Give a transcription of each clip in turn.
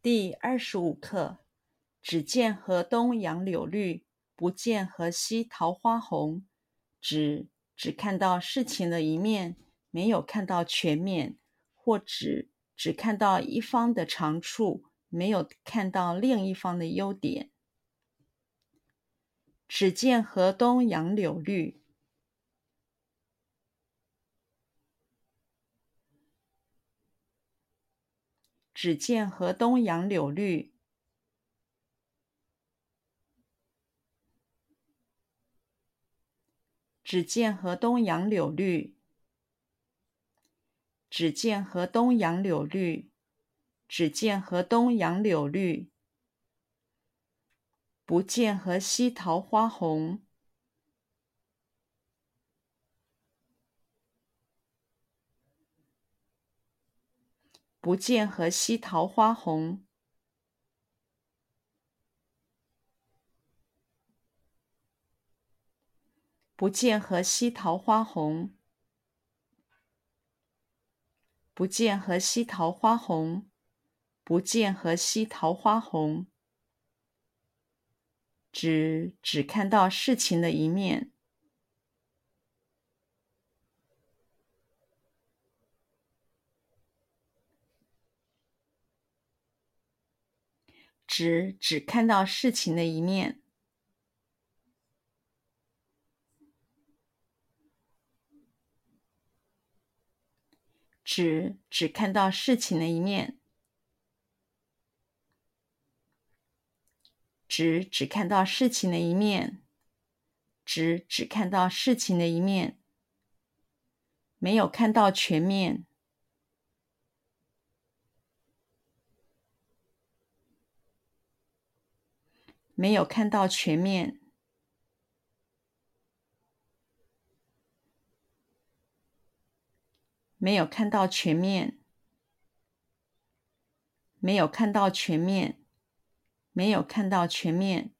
第二十五课：只见河东杨柳绿，不见河西桃花红。只只看到事情的一面，没有看到全面，或只只看到一方的长处，没有看到另一方的优点。只见河东杨柳绿。只见河东杨柳绿。只见河东杨柳绿。只见河东杨柳绿。只见河东杨柳绿。不见河西桃花红。不见河西桃花红，不见河西桃花红，不见河西桃花红，不见河西桃花红，只只看到事情的一面。只只看到事情的一面，只只看到事情的一面，只只看到事情的一面，只只看到事情的一面，没有看到全面。没有看到全面，没有看到全面，没有看到全面，没有看到全面，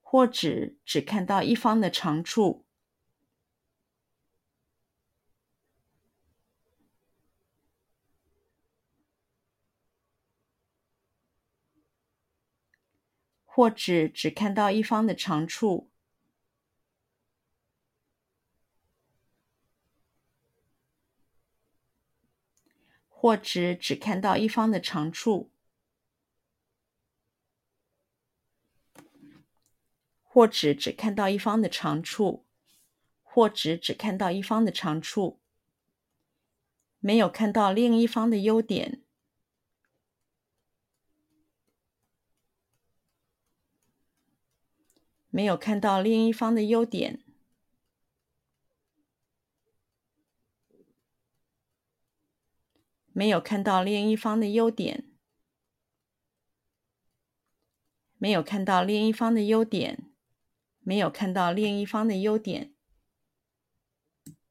或者只看到一方的长处。或只只看到一方的长处，或只只看到一方的长处，或只只看到一方的长处，或只只看到一方的长处，没有看到另一方的优点。没有看到另一方的优点，没有看到另一方的优点，没有看到另一方的优点，没有看到另一方的优点，